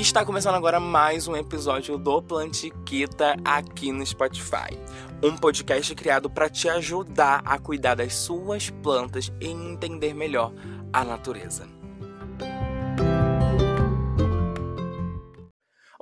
Está começando agora mais um episódio do Plantiquita aqui no Spotify. Um podcast criado para te ajudar a cuidar das suas plantas e entender melhor a natureza.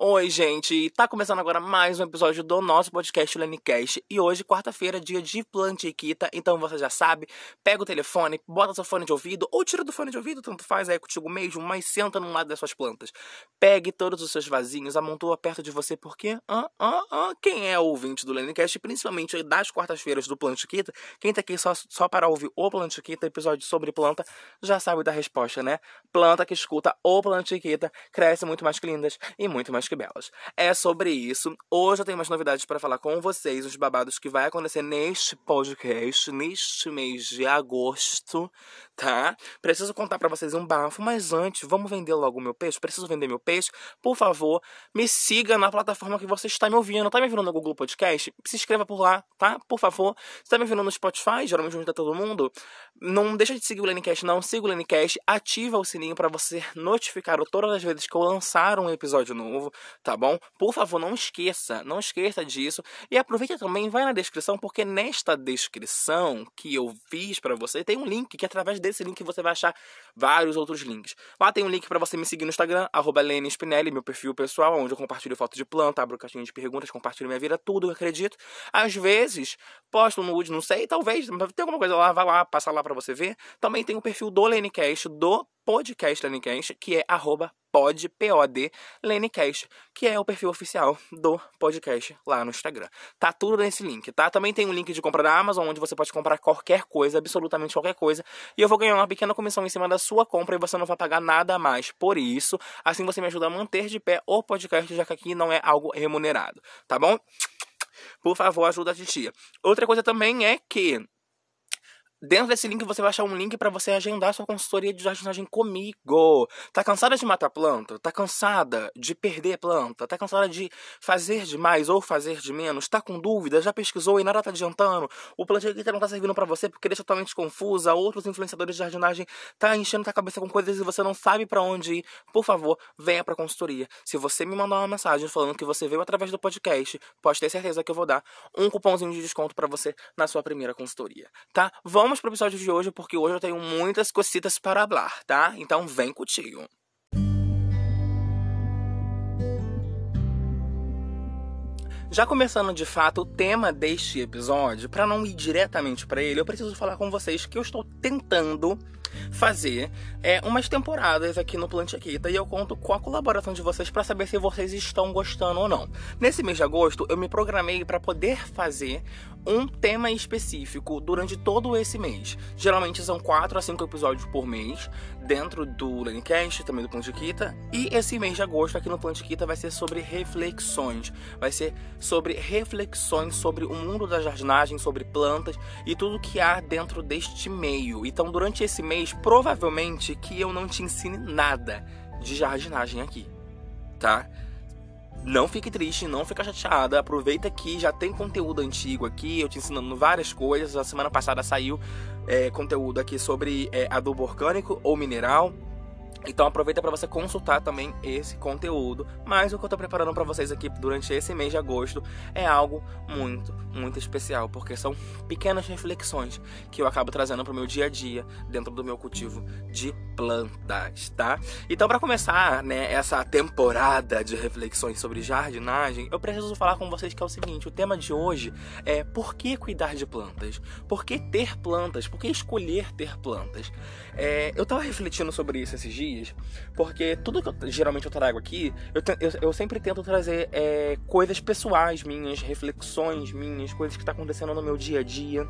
Oi, gente! Tá começando agora mais um episódio do nosso podcast Lenicast. E hoje, quarta-feira, dia de plantiquita. Então você já sabe, pega o telefone, bota seu fone de ouvido, ou tira do fone de ouvido, tanto faz, é contigo mesmo, mas senta num lado das suas plantas. Pegue todos os seus vasinhos, amontoa perto de você, porque ah, ah, ah, quem é ouvinte do Lenicast, principalmente das quartas-feiras do Plantiquita, quem tá aqui só, só para ouvir o Plantiquita, episódio sobre planta, já sabe da resposta, né? Planta que escuta o Plantiquita cresce muito mais lindas e muito mais que belas. É sobre isso. Hoje eu tenho umas novidades para falar com vocês, os babados que vai acontecer neste podcast, neste mês de agosto, tá? Preciso contar para vocês um bafo, mas antes, vamos vender logo o meu peixe? Preciso vender meu peixe? Por favor, me siga na plataforma que você está me ouvindo. Tá me ouvindo no Google Podcast? Se inscreva por lá, tá? Por favor. Se tá me ouvindo no Spotify, geralmente junta todo mundo, não deixa de seguir o Lenicast, não. Siga o Lenicast, ativa o sininho para você notificar todas as vezes que eu lançar um episódio novo tá bom? Por favor, não esqueça, não esqueça disso. E aproveita também, vai na descrição, porque nesta descrição que eu fiz para você, tem um link, que através desse link você vai achar vários outros links. Lá tem um link para você me seguir no Instagram, arroba Spinelli, meu perfil pessoal, onde eu compartilho fotos de planta, abro caixinha de perguntas, compartilho minha vida, tudo eu acredito. Às vezes, posto no nude, não sei, talvez, tem alguma coisa lá, vai lá, passa lá para você ver. Também tem o perfil do Lenecast, do podcast Lenicast, que é arroba pod, P-O-D, Lenicast, que é o perfil oficial do podcast lá no Instagram. Tá tudo nesse link, tá? Também tem um link de compra da Amazon, onde você pode comprar qualquer coisa, absolutamente qualquer coisa, e eu vou ganhar uma pequena comissão em cima da sua compra e você não vai pagar nada mais por isso. Assim você me ajuda a manter de pé o podcast, já que aqui não é algo remunerado, tá bom? Por favor, ajuda a titia. Outra coisa também é que Dentro desse link você vai achar um link para você agendar sua consultoria de jardinagem comigo. Tá cansada de matar planta? Tá cansada de perder planta? Tá cansada de fazer demais ou fazer de menos? Tá com dúvida? Já pesquisou e nada tá adiantando? O planejamento não tá servindo para você porque deixa totalmente confusa. Outros influenciadores de jardinagem tá enchendo a cabeça com coisas e você não sabe para onde ir. Por favor, venha pra consultoria. Se você me mandar uma mensagem falando que você veio através do podcast, pode ter certeza que eu vou dar um cupomzinho de desconto para você na sua primeira consultoria, tá? Vamos vamos pro episódio de hoje, porque hoje eu tenho muitas cositas para falar, tá? Então vem contigo. Já começando de fato o tema deste episódio, para não ir diretamente para ele, eu preciso falar com vocês que eu estou tentando fazer é, umas temporadas aqui no Plante Aquita e eu conto com a colaboração de vocês para saber se vocês estão gostando ou não. Nesse mês de agosto, eu me programei para poder fazer um tema específico durante todo esse mês. Geralmente são 4 a 5 episódios por mês, dentro do Lencast, também do Plantiquita. E esse mês de agosto aqui no Plantiquita vai ser sobre reflexões. Vai ser sobre reflexões sobre o mundo da jardinagem, sobre plantas e tudo que há dentro deste meio. Então, durante esse mês, provavelmente que eu não te ensine nada de jardinagem aqui, tá? Não fique triste, não fica chateada. Aproveita que já tem conteúdo antigo aqui, eu te ensinando várias coisas. A semana passada saiu é, conteúdo aqui sobre é, adubo orgânico ou mineral. Então aproveita para você consultar também esse conteúdo. Mas o que eu estou preparando para vocês aqui durante esse mês de agosto é algo muito, muito especial, porque são pequenas reflexões que eu acabo trazendo para o meu dia a dia dentro do meu cultivo de plantas, tá? Então para começar, né, essa temporada de reflexões sobre jardinagem, eu preciso falar com vocês que é o seguinte, o tema de hoje é por que cuidar de plantas? Por que ter plantas? Por que escolher ter plantas? É, eu estava refletindo sobre isso esses dias dias, porque tudo que eu, geralmente eu trago aqui, eu, eu, eu sempre tento trazer é, coisas pessoais minhas, reflexões minhas, coisas que estão tá acontecendo no meu dia a dia.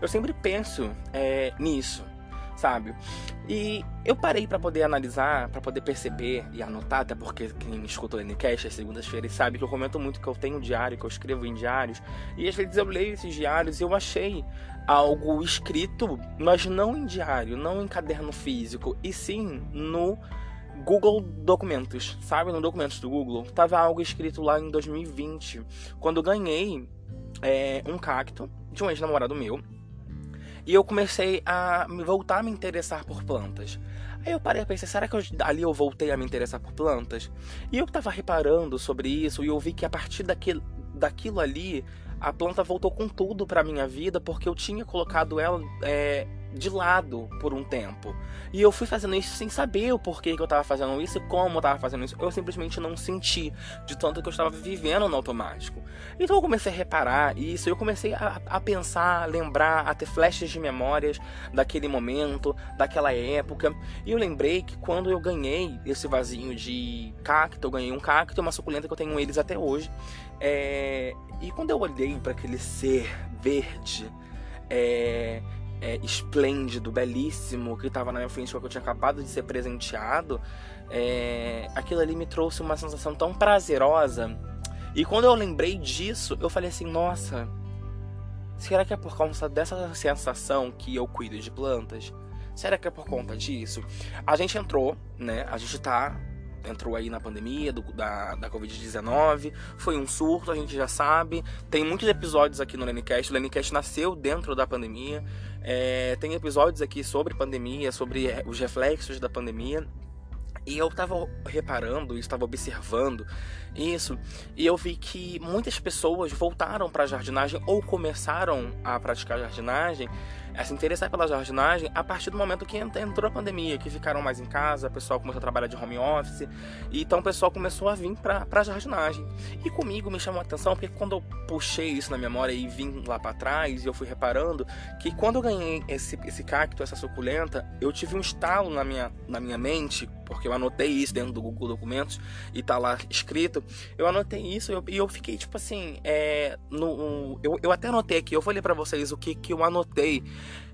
Eu sempre penso é, nisso, sabe? E eu parei para poder analisar, para poder perceber e anotar, até porque quem escuta o Ncast às segundas-feiras sabe que eu comento muito que eu tenho um diário, que eu escrevo em diários, e às vezes eu leio esses diários e eu achei algo escrito, mas não em diário, não em caderno físico, e sim no Google Documentos, sabe? No Documentos do Google, tava algo escrito lá em 2020, quando ganhei é, um cacto de um ex-namorado meu. E eu comecei a voltar a me interessar por plantas. Aí eu parei a pensar, será que eu, ali eu voltei a me interessar por plantas? E eu tava reparando sobre isso e eu vi que a partir daquilo, daquilo ali, a planta voltou com tudo pra minha vida porque eu tinha colocado ela é, de lado por um tempo. E eu fui fazendo isso sem saber o porquê que eu estava fazendo isso e como eu estava fazendo isso. Eu simplesmente não senti de tanto que eu estava vivendo no automático. Então eu comecei a reparar isso, eu comecei a, a pensar, a lembrar, a ter flashes de memórias daquele momento, daquela época. E eu lembrei que quando eu ganhei esse vasinho de cacto, eu ganhei um cacto uma suculenta que eu tenho eles até hoje. É... E quando eu olhei para aquele ser verde, é, é, esplêndido, belíssimo, que estava na minha frente, que eu tinha acabado de ser presenteado, é, aquilo ali me trouxe uma sensação tão prazerosa. E quando eu lembrei disso, eu falei assim: nossa, será que é por conta dessa sensação que eu cuido de plantas? Será que é por conta disso? A gente entrou, né? A gente tá entrou aí na pandemia do, da, da Covid-19. Foi um surto, a gente já sabe. Tem muitos episódios aqui no Lenicast. O Lenicast nasceu dentro da pandemia. É, tem episódios aqui sobre pandemia, sobre é, os reflexos da pandemia. E eu estava reparando, estava observando isso, e eu vi que muitas pessoas voltaram para a jardinagem ou começaram a praticar jardinagem a se interessar pela jardinagem a partir do momento que entrou a pandemia, que ficaram mais em casa, o pessoal começou a trabalhar de home office, então o pessoal começou a vir para a jardinagem. E comigo me chamou a atenção porque quando eu puxei isso na memória e vim lá para trás, e eu fui reparando que quando eu ganhei esse, esse cacto, essa suculenta, eu tive um estalo na minha, na minha mente, porque eu anotei isso dentro do Google Documentos e tá lá escrito. Eu anotei isso e eu, eu, fiquei tipo assim, é, no, eu, eu até anotei aqui, eu vou ler para vocês o que, que eu anotei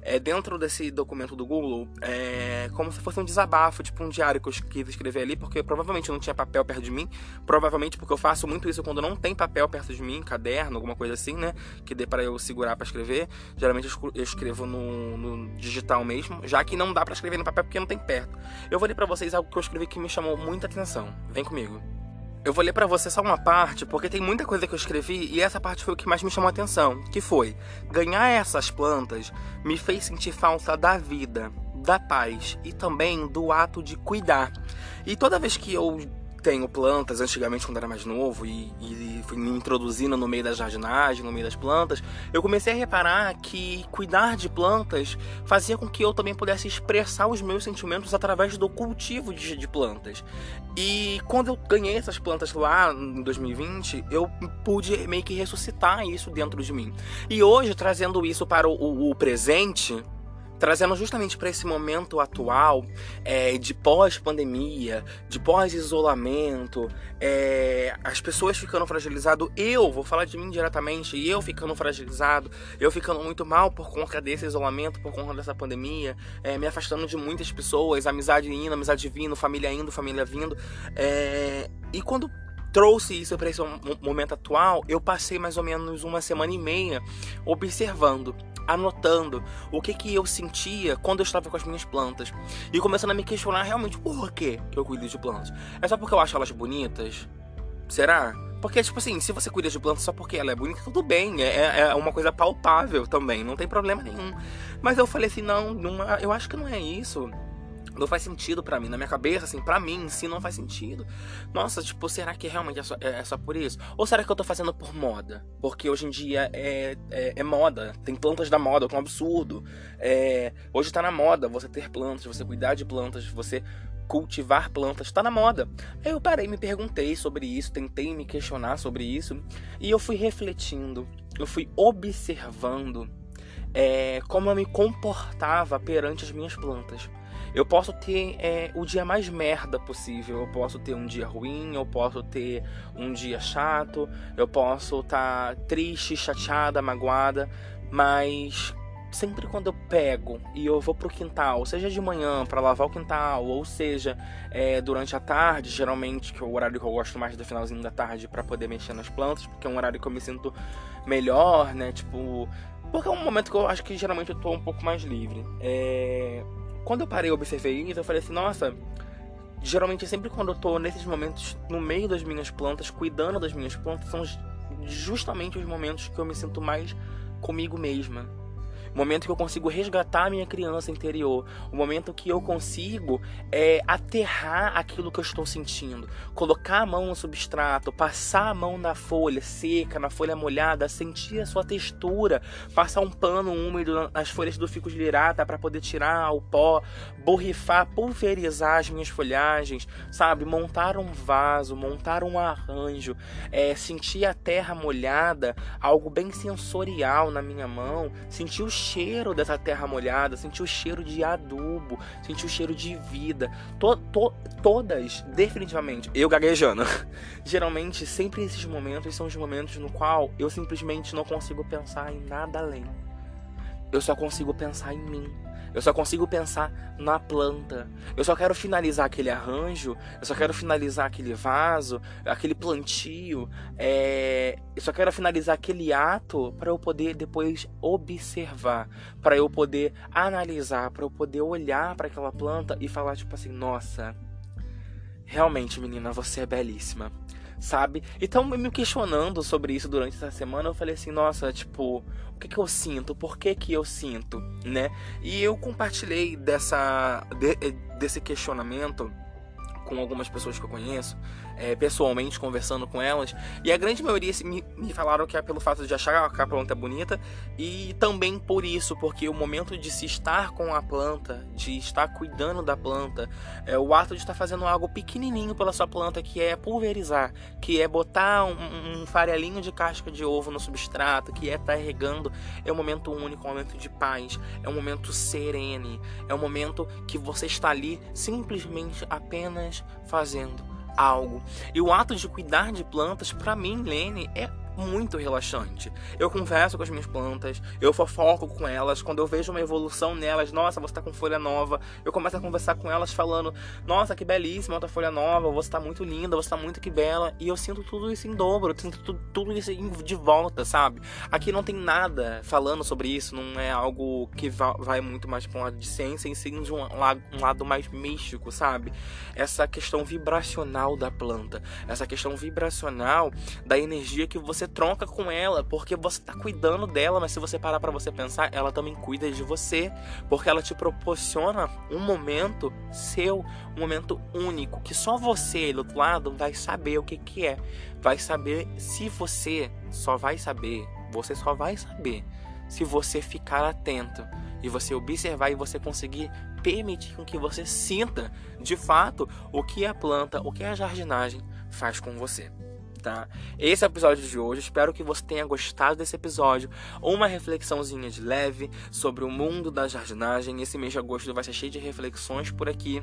é, dentro desse documento do Google, é, como se fosse um desabafo, tipo um diário que eu quis escrever ali, porque provavelmente não tinha papel perto de mim, provavelmente porque eu faço muito isso quando não tem papel perto de mim, caderno, alguma coisa assim, né, que dê para eu segurar para escrever. Geralmente eu escrevo no, no, digital mesmo, já que não dá para escrever no papel porque não tem perto. Eu vou ler para vocês algo que eu escrevi que me chamou muita atenção. Vem comigo. Eu vou ler para você só uma parte, porque tem muita coisa que eu escrevi e essa parte foi o que mais me chamou a atenção, que foi: ganhar essas plantas me fez sentir falta da vida, da paz e também do ato de cuidar. E toda vez que eu tenho plantas, antigamente quando era mais novo e, e fui me introduzindo no meio da jardinagem, no meio das plantas, eu comecei a reparar que cuidar de plantas fazia com que eu também pudesse expressar os meus sentimentos através do cultivo de, de plantas. E quando eu ganhei essas plantas lá em 2020, eu pude meio que ressuscitar isso dentro de mim. E hoje, trazendo isso para o, o, o presente, trazendo justamente para esse momento atual é, de pós-pandemia, de pós-isolamento, é, as pessoas ficando fragilizadas, eu vou falar de mim diretamente, eu ficando fragilizado, eu ficando muito mal por conta desse isolamento, por conta dessa pandemia, é, me afastando de muitas pessoas, amizade indo, amizade vindo, família indo, família vindo, é, e quando trouxe isso para esse momento atual, eu passei mais ou menos uma semana e meia observando anotando o que que eu sentia quando eu estava com as minhas plantas e começando a me questionar realmente por que eu cuido de plantas. É só porque eu acho elas bonitas? Será? Porque, tipo assim, se você cuida de plantas só porque ela é bonita, tudo bem. É, é uma coisa palpável também, não tem problema nenhum. Mas eu falei assim, não, não eu acho que não é isso não faz sentido para mim. Na minha cabeça, assim, para mim em si não faz sentido. Nossa, tipo, será que realmente é só, é, é só, por isso? Ou será que eu tô fazendo por moda? Porque hoje em dia é, é, é moda. Tem plantas da moda, que é um absurdo. É, hoje tá na moda você ter plantas, você cuidar de plantas, você cultivar plantas, tá na moda. Aí eu parei, me perguntei sobre isso, tentei me questionar sobre isso. E eu fui refletindo, eu fui observando é, como eu me comportava perante as minhas plantas. Eu posso ter é, o dia mais merda possível. Eu posso ter um dia ruim, eu posso ter um dia chato, eu posso estar tá triste, chateada, magoada, mas sempre quando eu pego e eu vou pro quintal, seja de manhã para lavar o quintal, ou seja é, durante a tarde, geralmente que é o horário que eu gosto mais do finalzinho da tarde para poder mexer nas plantas, porque é um horário que eu me sinto melhor, né? Tipo, porque é um momento que eu acho que geralmente eu tô um pouco mais livre. É, quando eu parei e observei isso, eu falei assim, nossa, geralmente sempre quando eu tô nesses momentos no meio das minhas plantas, cuidando das minhas plantas, são justamente os momentos que eu me sinto mais comigo mesma. O momento que eu consigo resgatar a minha criança interior, o momento que eu consigo é, aterrar aquilo que eu estou sentindo, colocar a mão no substrato, passar a mão na folha seca, na folha molhada, sentir a sua textura, passar um pano úmido nas folhas do fico de lirata para poder tirar o pó, borrifar, pulverizar as minhas folhagens, sabe? Montar um vaso, montar um arranjo, é, sentir a terra molhada, algo bem sensorial na minha mão, sentir o cheiro dessa terra molhada, sentir o cheiro de adubo, sentir o cheiro de vida. To, to, todas, definitivamente, eu gaguejando. Geralmente, sempre esses momentos são os momentos no qual eu simplesmente não consigo pensar em nada além. Eu só consigo pensar em mim eu só consigo pensar na planta. Eu só quero finalizar aquele arranjo. Eu só quero finalizar aquele vaso, aquele plantio. É... Eu só quero finalizar aquele ato para eu poder depois observar, para eu poder analisar, para eu poder olhar para aquela planta e falar tipo assim, nossa, realmente menina, você é belíssima sabe? Então, me questionando sobre isso durante essa semana, eu falei assim, nossa, tipo, o que que eu sinto? Por que que eu sinto, né? E eu compartilhei dessa, de, desse questionamento com algumas pessoas que eu conheço, é, pessoalmente, conversando com elas, e a grande maioria me, me falaram que é pelo fato de achar a planta bonita e também por isso, porque o momento de se estar com a planta, de estar cuidando da planta, é o ato de estar fazendo algo pequenininho pela sua planta, que é pulverizar, que é botar um, um farelinho de casca de ovo no substrato, que é estar regando, é um momento único, um momento de paz, é um momento serene, é um momento que você está ali simplesmente apenas fazendo algo. E o ato de cuidar de plantas, para mim, Lene, é muito relaxante. Eu converso com as minhas plantas, eu fofoco com elas, quando eu vejo uma evolução nelas, nossa, você tá com folha nova, eu começo a conversar com elas falando, nossa, que belíssima outra folha nova, você tá muito linda, você tá muito que bela, e eu sinto tudo isso em dobro, eu sinto tudo, tudo isso de volta, sabe? Aqui não tem nada falando sobre isso, não é algo que vai muito mais para um lado de ciência, e sim de um um lado mais místico, sabe? Essa questão vibracional da planta, essa questão vibracional da energia que você tronca com ela porque você tá cuidando dela, mas se você parar para você pensar, ela também cuida de você, porque ela te proporciona um momento seu, um momento único que só você do outro lado vai saber o que que é, vai saber se você só vai saber, você só vai saber se você ficar atento e você observar e você conseguir permitir com que você sinta de fato o que a planta, o que a jardinagem faz com você tá? Esse é o episódio de hoje. Espero que você tenha gostado desse episódio. Uma reflexãozinha de leve sobre o mundo da jardinagem. Esse mês de agosto vai ser cheio de reflexões por aqui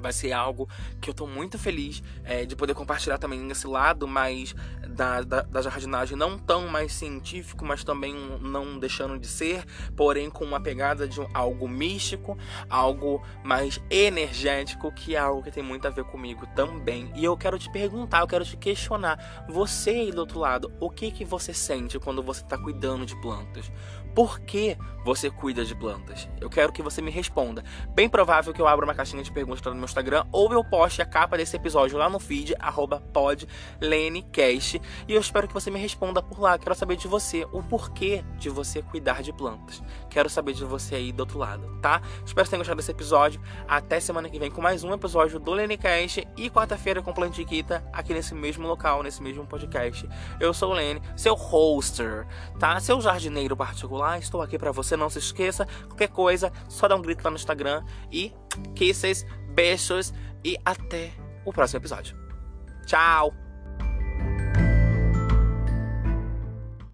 vai ser algo que eu tô muito feliz é, de poder compartilhar também nesse lado mais da, da, da, jardinagem, não tão mais científico, mas também não deixando de ser, porém com uma pegada de algo místico, algo mais energético, que é algo que tem muito a ver comigo também. E eu quero te perguntar, eu quero te questionar, você aí do outro lado, o que que você sente quando você está cuidando de plantas? Por que você cuida de plantas? Eu quero que você me responda. Bem provável que eu abra uma caixinha de perguntas no meu Instagram ou eu poste a capa desse episódio lá no feed, podlenecast. E eu espero que você me responda por lá. Quero saber de você o porquê de você cuidar de plantas. Quero saber de você aí do outro lado, tá? Espero que tenha gostado desse episódio. Até semana que vem com mais um episódio do Lenecast e quarta-feira com Plantiquita aqui nesse mesmo local, nesse mesmo podcast. Eu sou o Lene, seu hoster, tá? Seu jardineiro particular estou aqui para você, não se esqueça. Qualquer coisa, só dá um grito lá no Instagram. E kisses, beijos e até o próximo episódio. Tchau!